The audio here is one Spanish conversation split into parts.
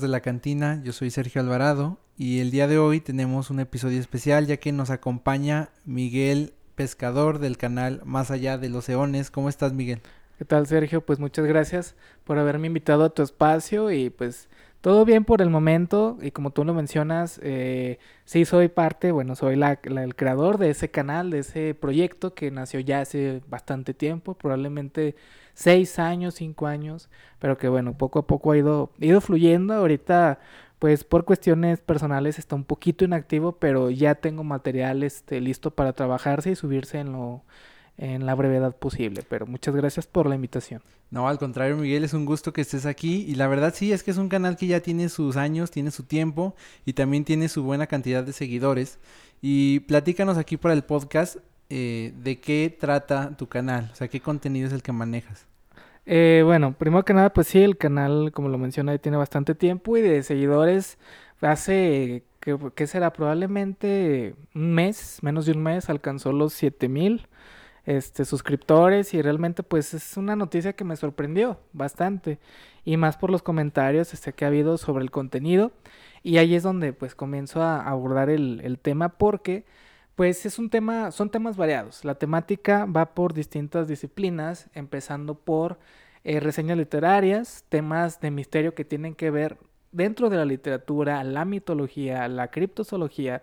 De la cantina, yo soy Sergio Alvarado y el día de hoy tenemos un episodio especial ya que nos acompaña Miguel Pescador del canal Más allá de los Eones. ¿Cómo estás Miguel? ¿Qué tal Sergio? Pues muchas gracias por haberme invitado a tu espacio y pues todo bien por el momento y como tú lo mencionas, eh, sí soy parte, bueno, soy la, el creador de ese canal, de ese proyecto que nació ya hace bastante tiempo, probablemente seis años, cinco años, pero que bueno, poco a poco ha ido, ido fluyendo. Ahorita, pues por cuestiones personales está un poquito inactivo, pero ya tengo material este, listo para trabajarse y subirse en lo en la brevedad posible. Pero muchas gracias por la invitación. No, al contrario, Miguel, es un gusto que estés aquí. Y la verdad sí, es que es un canal que ya tiene sus años, tiene su tiempo y también tiene su buena cantidad de seguidores. Y platícanos aquí para el podcast eh, de qué trata tu canal, o sea, qué contenido es el que manejas. Eh, bueno, primero que nada, pues sí, el canal, como lo mencioné, tiene bastante tiempo y de seguidores hace, ¿qué, será? Probablemente un mes, menos de un mes, alcanzó los 7000 este, suscriptores y realmente pues es una noticia que me sorprendió bastante y más por los comentarios este, que ha habido sobre el contenido y ahí es donde pues comienzo a abordar el, tema porque pues es un tema, son temas variados. La temática va por distintas disciplinas, empezando por eh, reseñas literarias, temas de misterio que tienen que ver dentro de la literatura, la mitología, la criptozoología,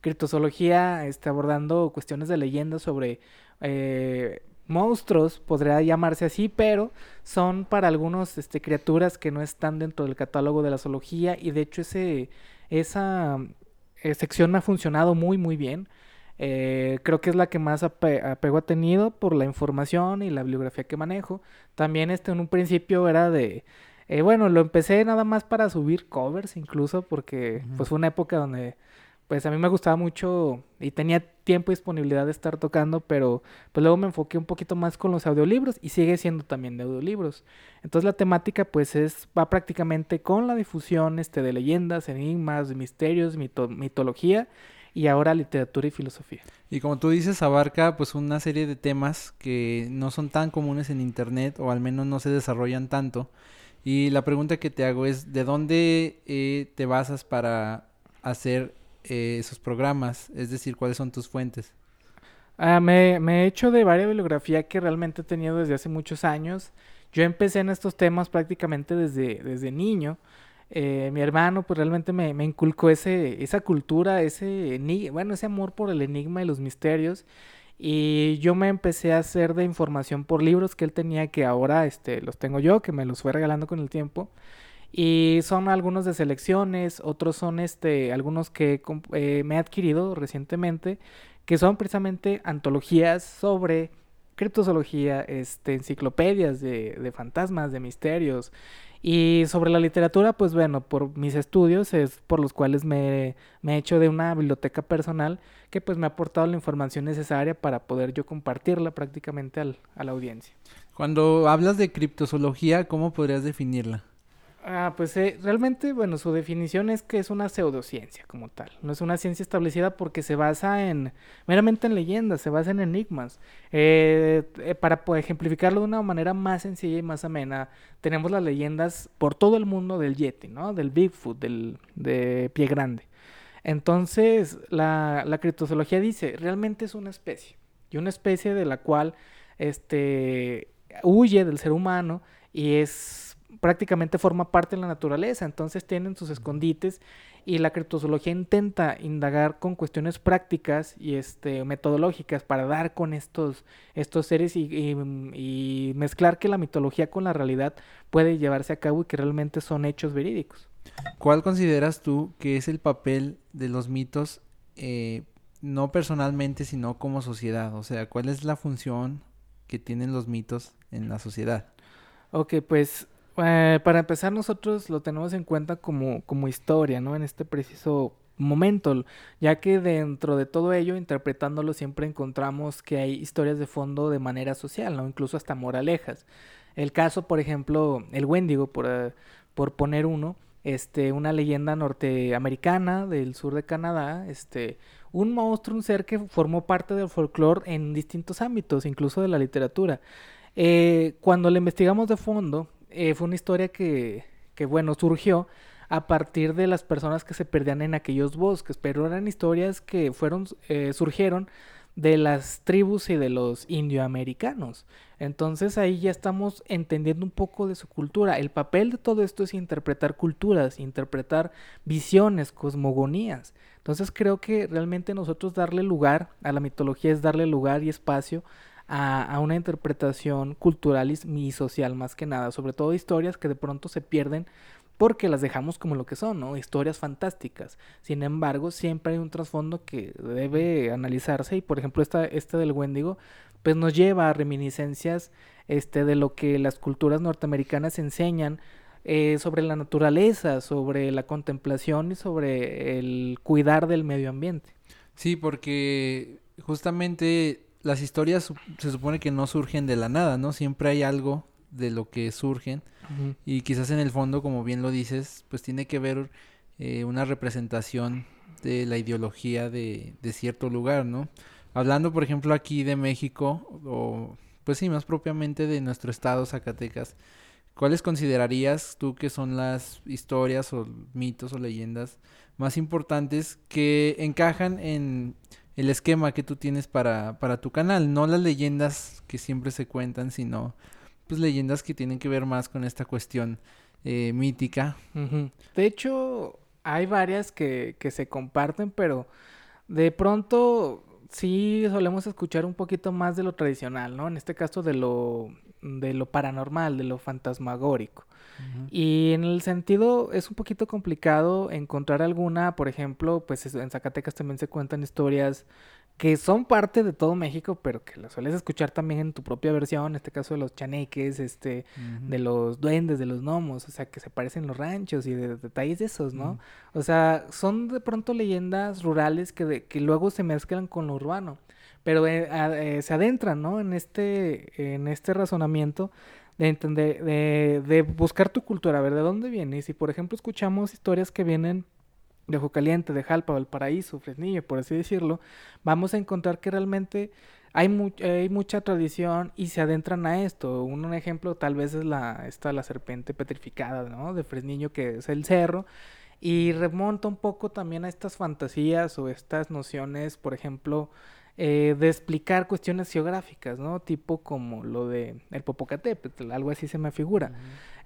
criptozoología está abordando cuestiones de leyendas sobre eh, monstruos, podría llamarse así, pero son para algunos este, criaturas que no están dentro del catálogo de la zoología y de hecho ese, esa eh, sección ha funcionado muy muy bien. Eh, creo que es la que más apego ha tenido por la información y la bibliografía que manejo. También este en un principio era de... bueno, lo empecé nada más para subir covers incluso porque pues fue una época donde pues a mí me gustaba mucho y tenía tiempo y disponibilidad de estar tocando, pero pues luego me enfoqué un poquito más con los audiolibros y sigue siendo también de audiolibros. Entonces la temática pues es va prácticamente con la difusión este de leyendas, enigmas, misterios, mitología y ahora literatura y filosofía. Y como tú dices, abarca pues una serie de temas que no son tan comunes en internet o al menos no se desarrollan tanto. Y la pregunta que te hago es, ¿de dónde eh, te basas para hacer eh, esos programas? Es decir, ¿cuáles son tus fuentes? Ah, me, he hecho de varias bibliografía que realmente he tenido desde hace muchos años. Yo empecé en estos temas prácticamente desde, desde niño. Eh, mi hermano pues realmente me, inculcó ese, esa cultura, ese, bueno, ese amor por el enigma y los misterios. Y yo me empecé a hacer de información por libros que él tenía que ahora este, los tengo yo, que me los fue regalando con el tiempo. Y son algunos de selecciones, otros son este, algunos que eh, me he adquirido recientemente, que son precisamente antologías sobre criptozoología, este, enciclopedias de, de fantasmas, de misterios. Y sobre la literatura, pues bueno, por mis estudios es por los cuales me, me, he hecho de una biblioteca personal que pues me ha aportado la información necesaria para poder yo compartirla prácticamente al, a la audiencia. Cuando hablas de criptozoología, ¿cómo podrías definirla? Ah, pues eh, realmente, bueno, su definición es que es una pseudociencia como tal. No es una ciencia establecida porque se basa en meramente en leyendas, se basa en enigmas. Eh, eh, para ejemplificarlo de una manera más sencilla y más amena, tenemos las leyendas por todo el mundo del Yeti, ¿no? Del Bigfoot, del de pie grande. Entonces, la, la criptozoología dice, realmente es una especie. Y una especie de la cual este, huye del ser humano y es prácticamente forma parte de la naturaleza, entonces tienen sus escondites y la criptozoología intenta indagar con cuestiones prácticas y este metodológicas para dar con estos, estos seres y, y, mezclar que la mitología con la realidad puede llevarse a cabo y que realmente son hechos verídicos. ¿Cuál consideras tú que es el papel de los mitos, eh, no personalmente, sino como sociedad? O sea, ¿cuál es la función que tienen los mitos en la sociedad? Ok, pues eh, para empezar, nosotros lo tenemos en cuenta como, como historia, ¿no? En este preciso momento, ya que dentro de todo ello, interpretándolo, siempre encontramos que hay historias de fondo de manera social, ¿no? Incluso hasta moralejas. El caso, por ejemplo, el Wendigo, por, eh, por poner uno, este, una leyenda norteamericana del sur de Canadá, este, un monstruo, un ser que formó parte del folclore en distintos ámbitos, incluso de la literatura. Eh, cuando lo investigamos de fondo, eh, fue una historia que, que bueno, surgió a partir de las personas que se perdían en aquellos bosques, pero eran historias que fueron, eh, surgieron de las tribus y de los indioamericanos. Entonces ahí ya estamos entendiendo un poco de su cultura. El papel de todo esto es interpretar culturas, interpretar visiones, cosmogonías. Entonces creo que realmente nosotros darle lugar a la mitología es darle lugar y espacio a, una interpretación cultural y social más que nada, sobre todo historias que de pronto se pierden porque las dejamos como lo que son, ¿no? Historias fantásticas. Sin embargo, siempre hay un trasfondo que debe analizarse y, por ejemplo, esta, del Wendigo, pues nos lleva a reminiscencias este, de lo que las culturas norteamericanas enseñan eh, sobre la naturaleza, sobre la contemplación y sobre el cuidar del medio ambiente. Sí, porque justamente las historias se supone que no surgen de la nada, ¿no? Siempre hay algo de lo que surgen y quizás en el fondo, como bien lo dices, pues tiene que ver eh, una representación de la ideología de, de cierto lugar, ¿no? Hablando, por ejemplo, aquí de México, o pues sí, más propiamente de nuestro estado, Zacatecas, ¿cuáles considerarías tú que son las historias o mitos o leyendas más importantes que encajan en el esquema que tú tienes para, para tu canal? No las leyendas que siempre se cuentan, sino pues leyendas que tienen que ver más con esta cuestión eh, mítica. De hecho, hay varias que, que se comparten, pero de pronto sí solemos escuchar un poquito más de lo tradicional, ¿no? En este caso de lo, de lo paranormal, de lo fantasmagórico. Y en el sentido es un poquito complicado encontrar alguna, por ejemplo, pues en Zacatecas también se cuentan historias que son parte de todo México, pero que lo sueles escuchar también en tu propia versión, en este caso de los chaneques, este, de los duendes, de los gnomos, o sea, que se parecen los ranchos y de, detalles de esos, ¿no? O sea, son de pronto leyendas rurales que, que luego se mezclan con lo urbano, pero eh, eh, se adentran, ¿no? En este, en este razonamiento de entender, de, de buscar tu cultura, a ver, ¿de dónde viene? Y si, por ejemplo, escuchamos historias que vienen de Ojo Caliente, de Jalpa, Valparaíso, Fresnillo, por así decirlo, vamos a encontrar que realmente hay, hay mucha tradición y se adentran a esto. Un, ejemplo tal vez es la, esta, la serpiente petrificada, ¿no? De Fresniño, que es el cerro. Y remonta un poco también a estas fantasías o estas nociones, por ejemplo, eh, de explicar cuestiones geográficas, ¿no? Tipo como lo de el Popocatépetl, algo así se me figura.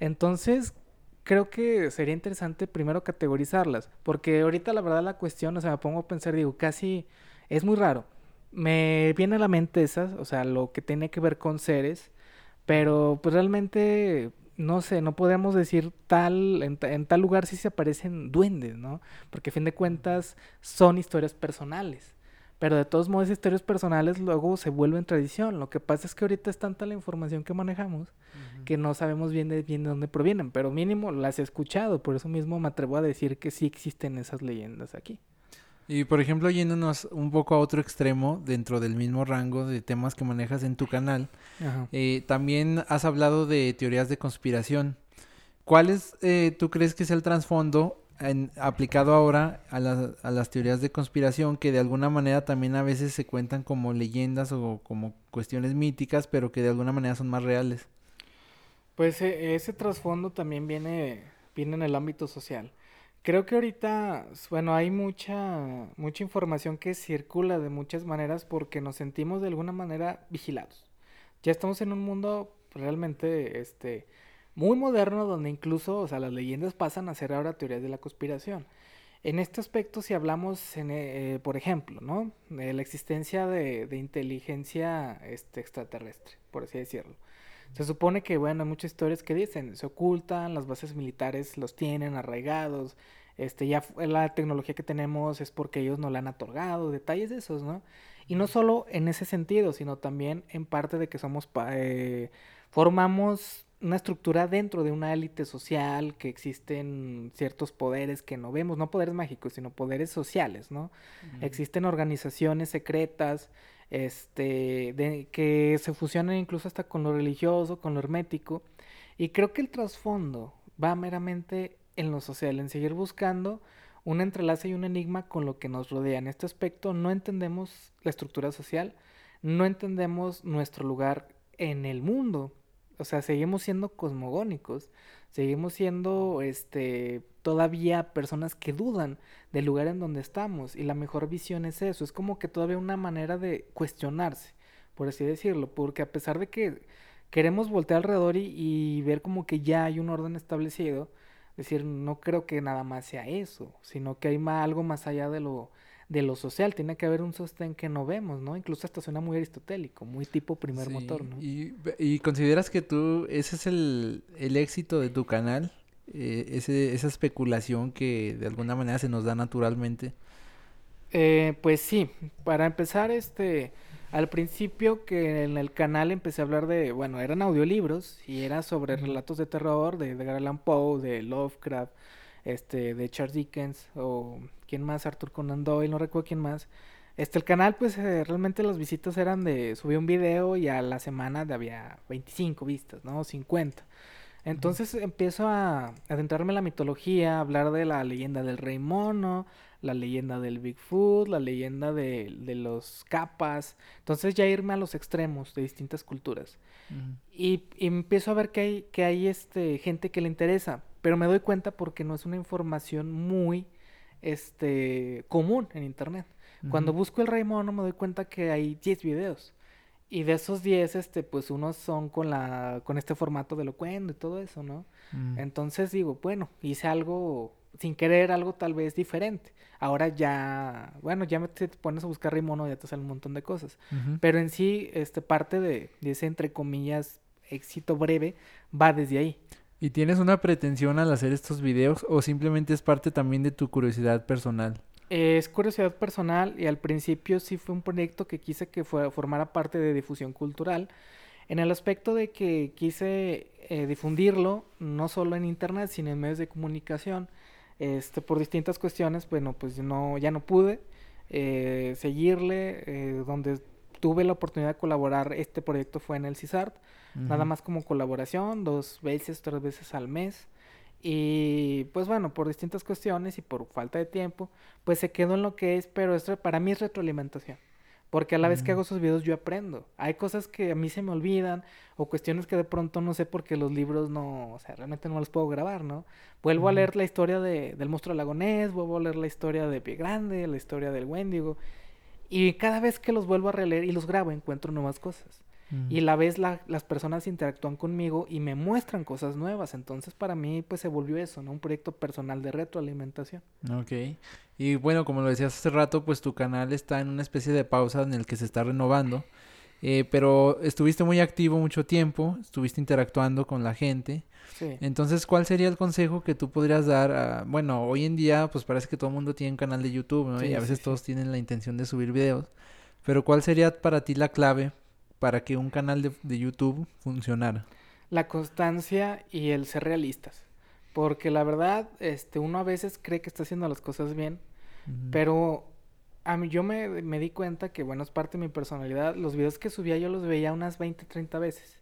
Entonces, creo que sería interesante primero categorizarlas, porque ahorita la verdad la cuestión, o sea, me pongo a pensar, digo, casi es muy raro. Me viene a la mente esas, o sea, lo que tiene que ver con seres, pero pues realmente, no sé, no podemos decir tal, en, en tal lugar sí se aparecen duendes, ¿no? Porque a fin de cuentas son historias personales. Pero de todos modos, historias personales luego se vuelven tradición. Lo que pasa es que ahorita es tanta la información que manejamos que no sabemos bien de, bien de dónde provienen. Pero mínimo las he escuchado. Por eso mismo me atrevo a decir que sí existen esas leyendas aquí. Y por ejemplo, yéndonos un poco a otro extremo, dentro del mismo rango de temas que manejas en tu canal, eh, también has hablado de teorías de conspiración. ¿Cuáles eh, tú crees que es el trasfondo aplicado ahora a, a, las teorías de conspiración que de alguna manera también a veces se cuentan como leyendas o como cuestiones míticas, pero que de alguna manera son más reales. Pues e, ese trasfondo también viene, viene en el ámbito social. Creo que ahorita, bueno, hay mucha, mucha información que circula de muchas maneras porque nos sentimos de alguna manera vigilados. Ya estamos en un mundo realmente, este, muy moderno donde incluso, o sea, las leyendas pasan a ser ahora teorías de la conspiración. En este aspecto, si hablamos, en, eh, por ejemplo, ¿no? De la existencia de, de inteligencia este, extraterrestre, por así decirlo. Se supone que, bueno, hay muchas historias que dicen, se ocultan, las bases militares los tienen arraigados, este, ya la tecnología que tenemos es porque ellos no la han otorgado, detalles de esos, ¿no? Y no solo en ese sentido, sino también en parte de que somos, eh, formamos una estructura dentro de una élite social, que existen ciertos poderes que no vemos, no poderes mágicos, sino poderes sociales, ¿no? Existen organizaciones secretas, este, de, que se fusionan incluso hasta con lo religioso, con lo hermético, y creo que el trasfondo va meramente en lo social, en seguir buscando un entrelace y un enigma con lo que nos rodea. En este aspecto no entendemos la estructura social, no entendemos nuestro lugar en el mundo, O sea, seguimos siendo cosmogónicos, seguimos siendo este todavía personas que dudan del lugar en donde estamos y la mejor visión es eso, es como que todavía una manera de cuestionarse, por así decirlo, porque a pesar de que queremos voltear alrededor y, y ver como que ya hay un orden establecido, decir, no creo que nada más sea eso, sino que hay más, algo más allá de lo de lo social, tiene que haber un sostén que no vemos, ¿no? Incluso hasta suena muy aristotélico, muy tipo primer motor, ¿no? Y, consideras que tú, ese es el, el éxito de tu canal, eh, ese, esa especulación que de alguna manera se nos da naturalmente. Eh, pues sí, para empezar, este, al principio que en el canal empecé a hablar de, bueno, eran audiolibros y era sobre relatos de terror de Edgar Allan Poe, de Lovecraft, este, de Charles Dickens o quién más, Arthur Conan Doyle, no recuerdo quién más. Este, el canal, pues eh, realmente las visitas eran de, subí un video y a la semana había 25 vistas, ¿no? 50. Entonces empiezo a adentrarme en la mitología, a hablar de la leyenda del rey mono, la leyenda del Bigfoot, la leyenda de, de los capas. Entonces ya irme a los extremos de distintas culturas. y, y, empiezo a ver que hay, que hay este, gente que le interesa pero me doy cuenta porque no es una información muy este, común en internet. Cuando busco el Rey Mono me doy cuenta que hay 10 videos. Y de esos 10, este, pues unos son con la, con este formato de locuendo y todo eso, ¿no? Mm. Entonces digo, bueno, hice algo, sin querer, algo tal vez diferente. Ahora ya, bueno, ya me, te pones a buscar Rey Mono y ya te salen un montón de cosas. Pero en sí, este, parte de, de ese, entre comillas, éxito breve, va desde ahí. ¿Y tienes una pretensión al hacer estos videos o simplemente es parte también de tu curiosidad personal? Es curiosidad personal y al principio sí fue un proyecto que quise que fuera, formara parte de difusión cultural en el aspecto de que quise eh, difundirlo no solo en internet sino en medios de comunicación este por distintas cuestiones bueno pues no ya no pude eh, seguirle eh, donde tuve la oportunidad de colaborar este proyecto fue en el CISART nada más como colaboración, dos veces, tres veces al mes. Y pues bueno, por distintas cuestiones y por falta de tiempo, pues se quedó en lo que es, pero esto para mí es retroalimentación. Porque a la vez que hago esos videos yo aprendo. Hay cosas que a mí se me olvidan o cuestiones que de pronto no sé porque los libros no, o sea, realmente no los puedo grabar, ¿no? Vuelvo a leer la historia de, del monstruo lagonés, vuelvo a leer la historia de Pie Grande, la historia del Wendigo. Y cada vez que los vuelvo a releer y los grabo encuentro nuevas cosas. Y a la vez las personas interactúan conmigo y me muestran cosas nuevas. Entonces para mí pues se volvió eso, ¿no? Un proyecto personal de retroalimentación. Ok. Y bueno, como lo decías hace rato, pues tu canal está en una especie de pausa en el que se está renovando. Eh, pero estuviste muy activo mucho tiempo, estuviste interactuando con la gente. Sí. Entonces, ¿cuál sería el consejo que tú podrías dar? A, bueno, hoy en día, pues parece que todo el mundo tiene un canal de YouTube, ¿no? y a veces todos tienen la intención de subir videos. Pero ¿cuál sería para ti la clave para que un canal de, YouTube funcionara? La constancia y el ser realistas. Porque la verdad, este, uno a veces cree que está haciendo las cosas bien, pero a mí yo me, me, di cuenta que, bueno, es parte de mi personalidad. Los videos que subía yo los veía unas 20, 30 veces.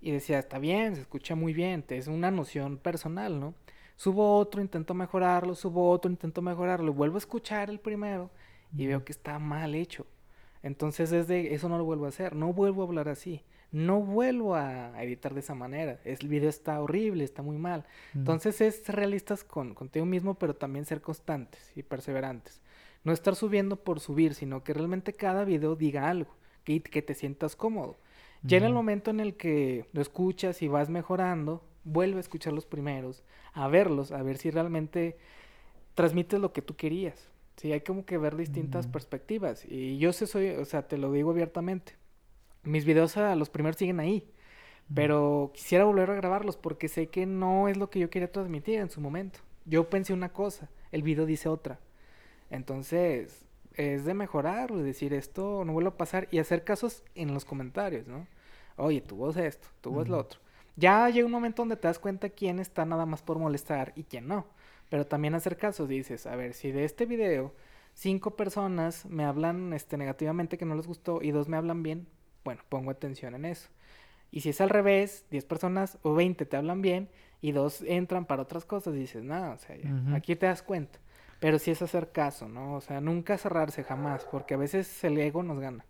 Y decía, está bien, se escucha muy bien, es una noción personal, ¿no? Subo otro, intento mejorarlo, subo otro, intento mejorarlo, vuelvo a escuchar el primero y veo que está mal hecho. Entonces desde eso no lo vuelvo a hacer, no vuelvo a hablar así, no vuelvo a editar de esa manera. El video está horrible, está muy mal. Entonces es ser realistas con contigo mismo, pero también ser constantes y perseverantes. No estar subiendo por subir, sino que realmente cada video diga algo, que, que te sientas cómodo. Ya en el momento en el que lo escuchas y vas mejorando, vuelve a escuchar los primeros, a verlos, a ver si realmente transmites lo que tú querías. Sí, hay como que ver distintas perspectivas. Y yo sé, soy, o sea, te lo digo abiertamente. Mis videos a los primeros siguen ahí. Pero quisiera volver a grabarlos porque sé que no es lo que yo quería transmitir en su momento. Yo pensé una cosa, el video dice otra. Entonces, es de mejorar, de decir esto no vuelve a pasar y hacer casos en los comentarios, ¿no? Oye, tú vos esto, tú vos lo otro. Ya llega un momento donde te das cuenta quién está nada más por molestar y quién no. Pero también hacer casos, dices, a ver, si de este video cinco personas me hablan este, negativamente que no les gustó y dos me hablan bien, bueno, pongo atención en eso. Y si es al revés, diez personas o veinte te hablan bien y dos entran para otras cosas, dices, no, o sea, aquí te das cuenta. Pero sí es hacer caso, ¿no? O sea, nunca cerrarse jamás, porque a veces el ego nos gana.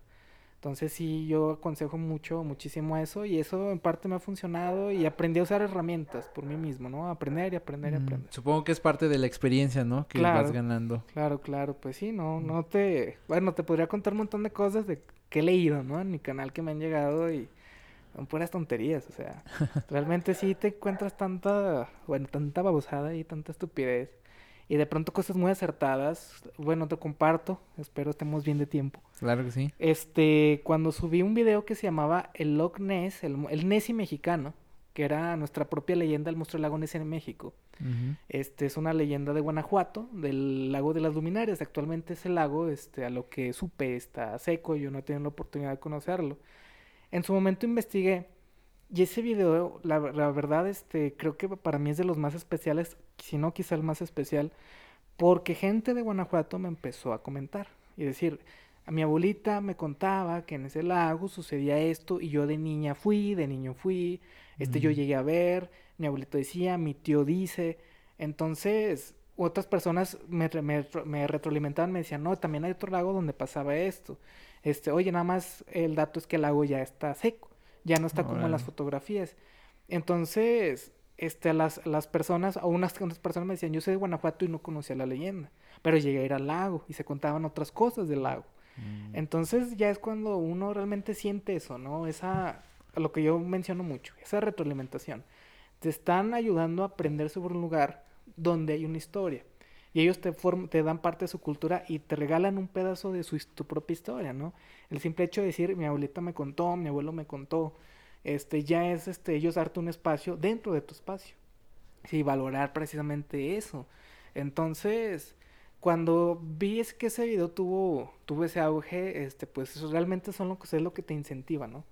Entonces sí, yo aconsejo mucho, muchísimo eso y eso en parte me ha funcionado y aprendí a usar herramientas por mí mismo, ¿no? Aprender y aprender y Mm, aprender. Supongo que es parte de la experiencia, ¿no? Que Claro. vas ganando. Claro, claro, pues sí, no, no te, bueno, te podría contar un montón de cosas de que he leído, ¿no? En mi canal que me han llegado y son puras tonterías, o sea, realmente sí te encuentras tanta, bueno, tanta babosada y tanta estupidez y de pronto cosas muy acertadas, bueno, te comparto, espero estemos bien de tiempo. Claro que sí. Este, cuando subí un video que se llamaba El Loch Ness, el, el Nessie mexicano, que era nuestra propia leyenda del monstruo del lago Ness en México. Ujú. Este es una leyenda de Guanajuato, del lago de las luminarias. Actualmente ese lago, este, a lo que supe, está seco. Yo no he tenido la oportunidad de conocerlo. En su momento investigué. Y ese video, la, la verdad, este, creo que para mí es de los más especiales, si no quizá el más especial, porque gente de Guanajuato me empezó a comentar y decir, a mi abuelita me contaba que en ese lago sucedía esto y yo de niña fui, de niño fui, este yo llegué a ver, mi abuelito decía, mi tío dice, entonces otras personas me, me retroalimentaban, me decían, no, también hay otro lago donde pasaba esto, este, oye, nada más el dato es que el lago ya está seco, ya no está como en las fotografías, entonces, este, las, las personas, o unas, unas personas me decían, yo soy de Guanajuato y no conocía la leyenda, pero llegué a ir al lago y se contaban otras cosas del lago. Mm. Entonces ya es cuando uno realmente siente eso, ¿no? Esa, lo que yo menciono mucho, esa retroalimentación. Te están ayudando a aprender sobre un lugar donde hay una historia. Y ellos te, form- te dan parte de su cultura y te regalan un pedazo de su, tu propia historia, ¿no? El simple hecho de decir, mi abuelita me contó, mi abuelo me contó, este, ya es este, ellos darte un espacio dentro de tu espacio. Sí, valorar precisamente eso. Entonces, cuando vi es que ese video tuvo, tuvo ese auge, este, pues eso realmente son lo que es lo que te incentiva, ¿no?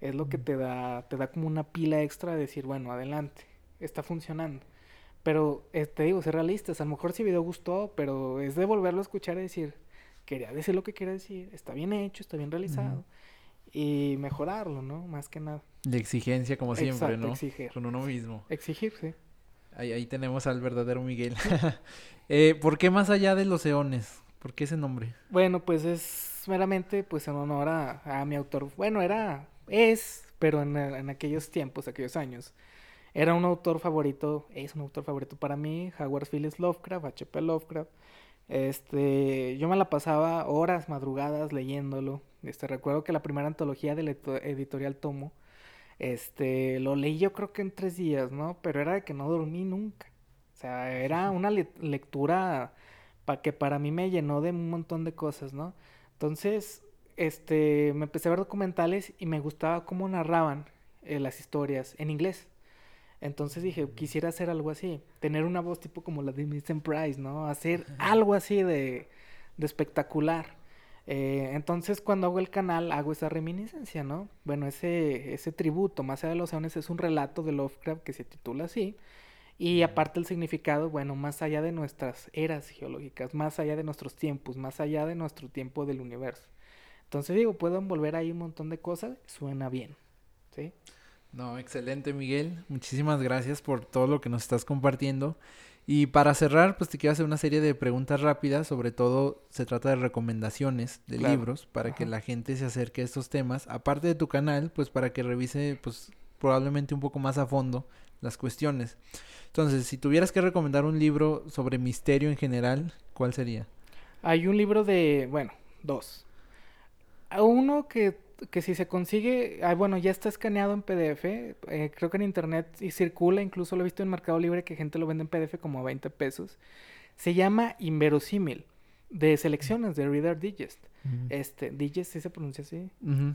Es lo que te da, te da como una pila extra de decir, bueno, adelante, está funcionando. Pero eh, te digo, ser realistas, a lo mejor ese video gustó, pero es de volverlo a escuchar y decir, quería decir lo que quería decir, está bien hecho, está bien realizado, y mejorarlo, ¿no? Más que nada. De exigencia, como siempre, Exacto, ¿no? exigir. Con uno mismo. Exigir, sí. Ahí, ahí tenemos al verdadero Miguel. eh, ¿Por qué más allá de los eones? ¿Por qué ese nombre? Bueno, pues es meramente pues en honor a, a mi autor. Bueno, era, es, pero en, en aquellos tiempos, aquellos años, era un autor favorito, es un autor favorito para mí, Howard Phillips Lovecraft, H.P. Lovecraft. Este, yo me la pasaba horas, madrugadas leyéndolo. Este, recuerdo que la primera antología del editorial Tomo, este, lo leí yo creo que en tres días, ¿no? Pero era de que no dormí nunca. O sea, era una le- lectura pa que para mí me llenó de un montón de cosas, ¿no? Entonces, este, me empecé a ver documentales y me gustaba cómo narraban eh, las historias en inglés. Entonces dije, quisiera hacer algo así, tener una voz tipo como la de Vincent Price, ¿no? Hacer algo así de, de espectacular. Eh, entonces cuando hago el canal hago esa reminiscencia, ¿no? Bueno, ese, ese tributo, más allá de los eones, es un relato de Lovecraft que se titula así. Y aparte el significado, bueno, más allá de nuestras eras geológicas, más allá de nuestros tiempos, más allá de nuestro tiempo del universo. Entonces digo, puedo envolver ahí un montón de cosas, suena bien, ¿sí? No, excelente Miguel. Muchísimas gracias por todo lo que nos estás compartiendo. Y para cerrar, pues te quiero hacer una serie de preguntas rápidas. Sobre todo se trata de recomendaciones de Claro. libros para que la gente se acerque a estos temas. Aparte de tu canal, pues para que revise pues probablemente un poco más a fondo las cuestiones. Entonces, si tuvieras que recomendar un libro sobre misterio en general, ¿cuál sería? Hay un libro de, bueno, dos. Uno que, que si se consigue, ah, bueno, ya está escaneado en PDF, eh, creo que en internet y circula, incluso lo he visto en Mercado Libre que gente lo vende en PDF como a 20 pesos. Se llama Inverosímil, de selecciones de Reader Digest. Este, Digest, ¿sí se pronuncia así?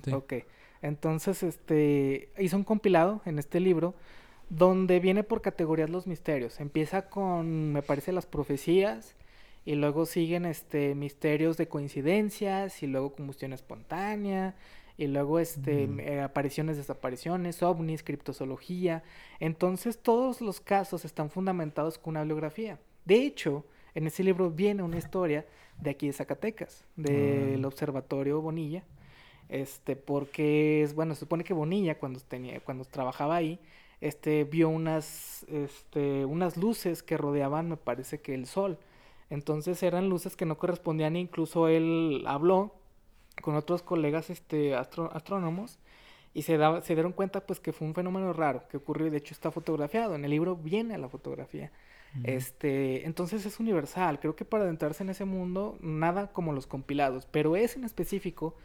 Sí. Ok. Entonces, este, hizo un compilado en este libro donde viene por categorías los misterios. Empieza con, me parece, las profecías y luego siguen, este, misterios de coincidencias y luego combustión espontánea y luego, este, Mm. eh, apariciones, desapariciones, ovnis, criptozoología. Entonces, todos los casos están fundamentados con una bibliografía. De hecho, en ese libro viene una historia de aquí de Zacatecas, del Ah. Observatorio Bonilla, este, porque es, bueno, se supone que Bonilla cuando tenía, cuando trabajaba ahí, este, vio unas, este, unas luces que rodeaban, me parece que el sol. Entonces eran luces que no correspondían, e incluso él habló con otros colegas este, astrónomos y se, daba, se dieron cuenta pues que fue un fenómeno raro que ocurrió y de hecho está fotografiado. En el libro viene la fotografía. Este, entonces es universal. Creo que para adentrarse en ese mundo, nada como los compilados, pero ese en específico,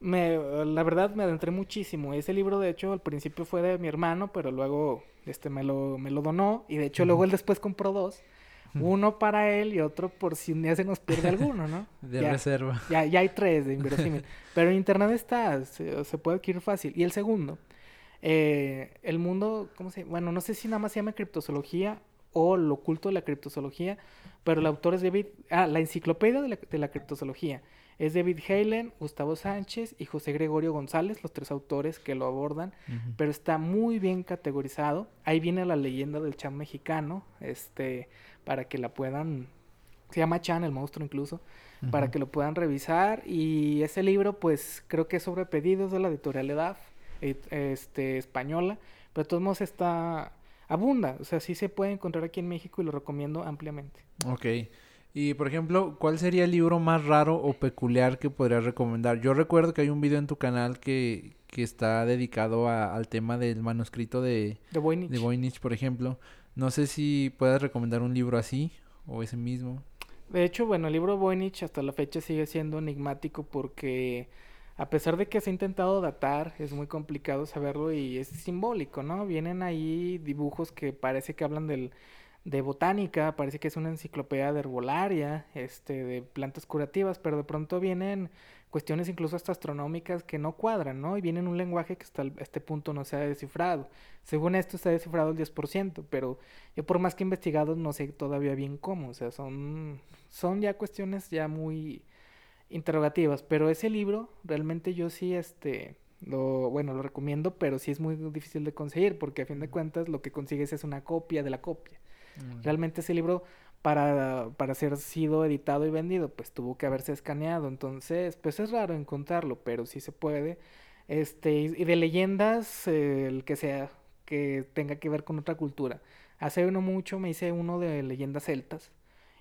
me, la verdad me adentré muchísimo. Ese libro, de hecho, al principio fue de mi hermano, pero luego este, me, lo, me lo donó y de hecho luego él después compró dos. Uno para él y otro por si un día se nos pierde alguno, ¿no? De reserva. Ya, ya hay tres de inverosímil. Pero en internet está, se, se, puede adquirir fácil. Y el segundo, eh, el mundo, ¿cómo se Bueno, no sé si nada más se llama criptozoología o lo oculto de la criptozoología, pero el autor es David, ah, la enciclopedia de la, de la criptozoología. Es David Halen, Gustavo Sánchez y José Gregorio González, los tres autores que lo abordan, pero está muy bien categorizado. Ahí viene la leyenda del chan mexicano, este, para que la puedan, se llama Chan, el monstruo incluso, para que lo puedan revisar. Y ese libro, pues creo que es sobre pedidos de la editorial EDAF, este, española, pero de todos modos está, abunda, o sea, sí se puede encontrar aquí en México y lo recomiendo ampliamente. Ok. Y por ejemplo, ¿cuál sería el libro más raro o peculiar que podrías recomendar? Yo recuerdo que hay un video en tu canal que, que está dedicado al tema del manuscrito de, de Voynich. de Voynich, por ejemplo. No sé si puedes recomendar un libro así o ese mismo. De hecho, bueno, el libro Voynich hasta la fecha sigue siendo enigmático porque a pesar de que se ha intentado datar, es muy complicado saberlo y es simbólico, ¿no? Vienen ahí dibujos que parece que hablan del de botánica, parece que es una enciclopedia de herbolaria, este, de plantas curativas, pero de pronto vienen cuestiones incluso hasta astronómicas que no cuadran, ¿no? Y viene en un lenguaje que hasta este punto no se ha descifrado. Según esto está descifrado el 10%, pero yo por más que he investigado no sé todavía bien cómo, o sea, son, son ya cuestiones ya muy interrogativas, pero ese libro realmente yo sí, este, lo, bueno, lo recomiendo, pero sí es muy difícil de conseguir, porque a fin de cuentas lo que consigues es una copia de la copia. Mm. Realmente ese libro, para, para ser sido editado y vendido, pues tuvo que haberse escaneado. Entonces, pues es raro encontrarlo, pero sí se puede. Este, y de leyendas, el que sea, que tenga que ver con otra cultura. Hace uno mucho me hice uno de leyendas celtas.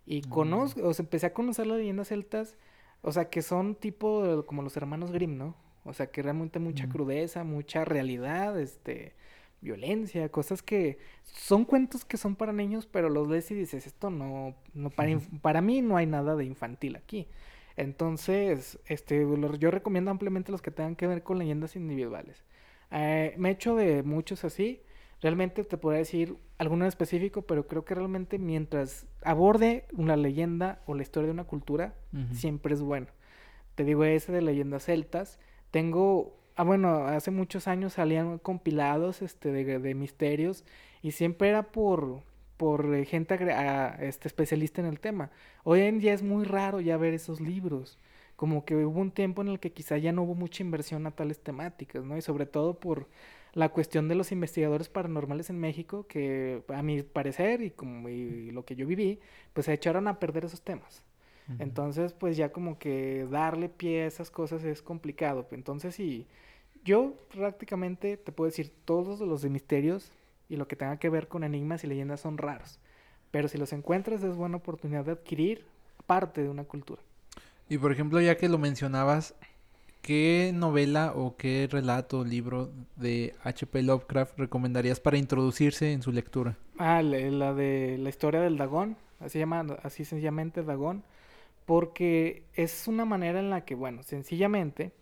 Y mm. conozco, o sea, empecé a conocer las leyendas celtas, o sea, que son tipo como los hermanos Grimm, ¿no? O sea, que realmente mucha mm. crudeza, mucha realidad, este, violencia, cosas que son cuentos que son para niños, pero los lees y dices, esto no, no para, para mí no hay nada de infantil aquí. Entonces, este, yo recomiendo ampliamente los que tengan que ver con leyendas individuales. Eh, me he hecho de muchos así. Realmente te podría decir alguno en específico, pero creo que realmente mientras aborde una leyenda o la historia de una cultura, siempre es bueno. Te digo ese de leyendas celtas. Tengo Ah, bueno, hace muchos años salían compilados este, de, misterios y siempre era por, por gente este, especialista en el tema. Hoy en día es muy raro ya ver esos libros. Como que hubo un tiempo en el que quizá ya no hubo mucha inversión a tales temáticas, ¿no? Y sobre todo por la cuestión de los investigadores paranormales en México, que a mi parecer y como y lo que yo viví, pues se echaron a perder esos temas. Entonces, pues ya como que darle pie a esas cosas es complicado. Entonces, sí, yo prácticamente te puedo decir todos los de misterios y lo que tenga que ver con enigmas y leyendas son raros. Pero si los encuentras es buena oportunidad de adquirir parte de una cultura. Y por ejemplo, ya que lo mencionabas, ¿qué novela o qué relato o libro de H.P. Lovecraft recomendarías para introducirse en su lectura? Ah, la de la historia del Dagón, así llama, así sencillamente Dagón porque es una manera en la que, bueno, sencillamente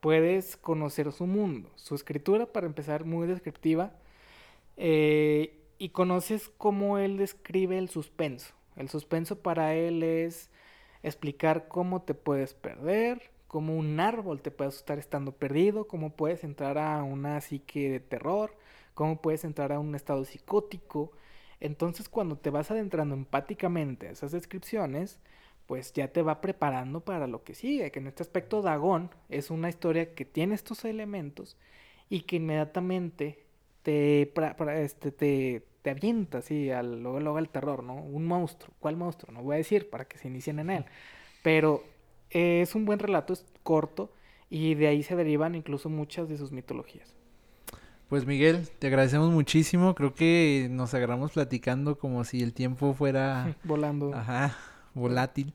puedes conocer su mundo, su escritura, para empezar, muy descriptiva, eh, y conoces cómo él describe el suspenso. El suspenso para él es explicar cómo te puedes perder, cómo un árbol te puede asustar estando perdido, cómo puedes entrar a una psique de terror, cómo puedes entrar a un estado psicótico. Entonces, cuando te vas adentrando empáticamente a esas descripciones, pues ya te va preparando para lo que sigue, que en este aspecto Dagón es una historia que tiene estos elementos y que inmediatamente te, este, te, te avienta así al, luego, luego al terror, ¿no? Un monstruo, ¿cuál monstruo? No voy a decir para que se inicien en él, pero es un buen relato, es corto y de ahí se derivan incluso muchas de sus mitologías. Pues Miguel, te agradecemos muchísimo. Creo que nos agarramos platicando como si el tiempo fuera volando. Ajá, volátil.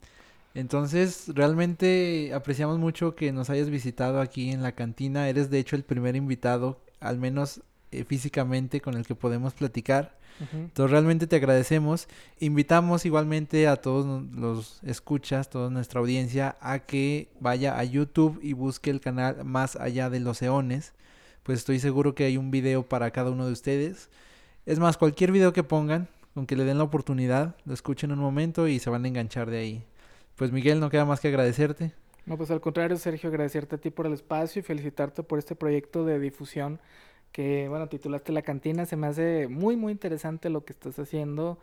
Entonces, realmente apreciamos mucho que nos hayas visitado aquí en la cantina. Eres de hecho el primer invitado, al menos eh, físicamente, con el que podemos platicar. Entonces realmente te agradecemos. Invitamos igualmente a todos los escuchas, toda nuestra audiencia, a que vaya a YouTube y busque el canal Más Allá de los Eones. Pues estoy seguro que hay un video para cada uno de ustedes. Es más, cualquier video que pongan, con que le den la oportunidad, lo escuchen un momento y se van a enganchar de ahí. Pues Miguel, no queda más que agradecerte. No, pues al contrario, Sergio, agradecerte a ti por el espacio y felicitarte por este proyecto de difusión que, bueno, titulaste La Cantina. Se me hace muy, muy interesante lo que estás haciendo.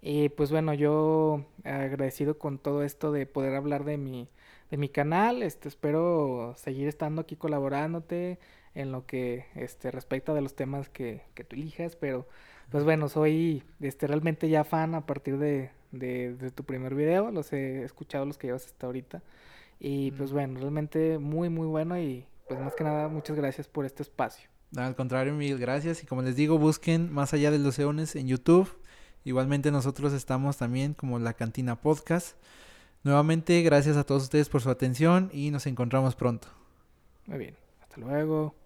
Y pues bueno, yo agradecido con todo esto de poder hablar de mi, de mi canal. Este, espero seguir estando aquí colaborándote en lo que este, respecta de los temas que, que tú elijas, pero pues bueno, soy este, realmente ya fan a partir de, de, tu primer video, los he escuchado los que llevas hasta ahorita. Y pues bueno, realmente muy, muy bueno y pues más que nada, muchas gracias por este espacio. Al contrario, mil gracias. Y como les digo, busquen Más Allá de los Eones en YouTube. Igualmente nosotros estamos también como La Cantina Podcast. Nuevamente, gracias a todos ustedes por su atención y nos encontramos pronto. Muy bien, hasta luego.